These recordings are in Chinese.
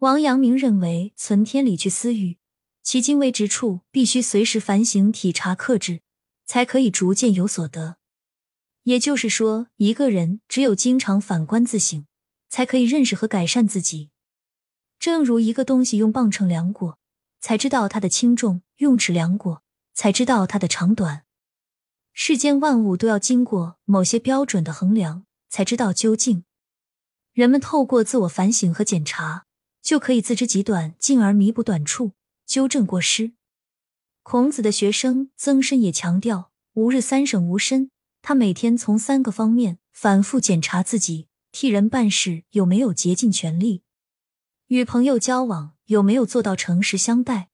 王阳明认为，存天理去私欲，其精微之处，必须随时反省、体察、克制，才可以逐渐有所得。也就是说，一个人只有经常反观自省，才可以认识和改善自己。正如一个东西用磅秤量过，才知道它的轻重；用尺量过，才知道它的长短。世间万物都要经过某些标准的衡量，才知道究竟。人们透过自我反省和检查，就可以自知己短，进而弥补短处，纠正过失。孔子的学生曾参也强调：“吾日三省吾身。”他每天从三个方面反复检查自己：替人办事有没有竭尽全力，与朋友交往有没有做到诚实相待，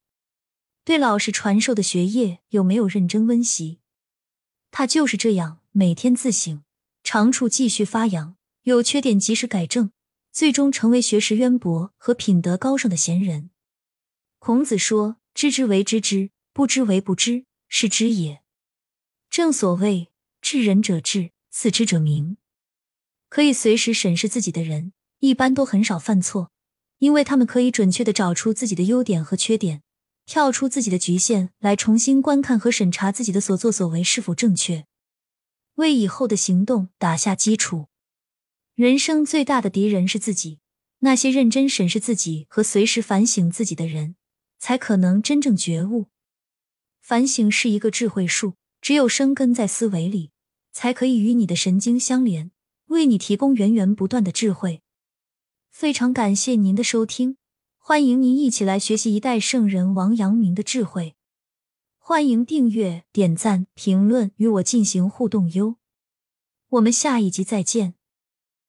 对老师传授的学业有没有认真温习。他就是这样每天自省，长处继续发扬，有缺点及时改正，最终成为学识渊博和品德高尚的贤人。孔子说：“知之为知之，不知为不知，是知也。”正所谓。知人者智，自知者明。可以随时审视自己的人，一般都很少犯错，因为他们可以准确的找出自己的优点和缺点，跳出自己的局限，来重新观看和审查自己的所作所为是否正确，为以后的行动打下基础。人生最大的敌人是自己，那些认真审视自己和随时反省自己的人，才可能真正觉悟。反省是一个智慧树，只有生根在思维里。才可以与你的神经相连，为你提供源源不断的智慧。非常感谢您的收听，欢迎您一起来学习一代圣人王阳明的智慧。欢迎订阅、点赞、评论，与我进行互动哟。我们下一集再见。